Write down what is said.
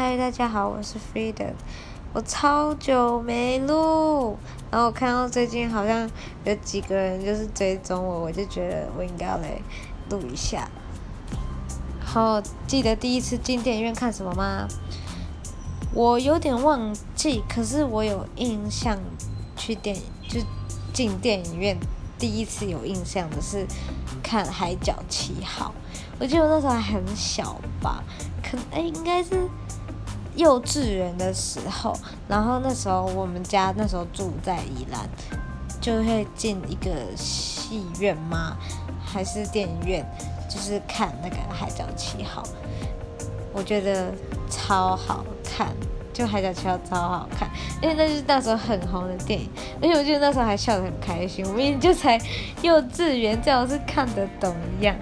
嗨，大家好，我是 Freedom。我超久没录，然后我看到最近好像有几个人就是追踪我，我就觉得我应该要来录一下。好，记得第一次进电影院看什么吗？我有点忘记，可是我有印象去电影就进电影院第一次有印象的是看《海角七号》，我记得我那时候还很小吧，可哎应该是。幼稚园的时候，然后那时候我们家那时候住在宜兰，就会进一个戏院吗？还是电影院？就是看那个《海角七号》，我觉得超好看，就《海角七号》超好看，因为那是那时候很红的电影，而且我记得那时候还笑得很开心，我明明就才幼稚园，这样是看得懂一样。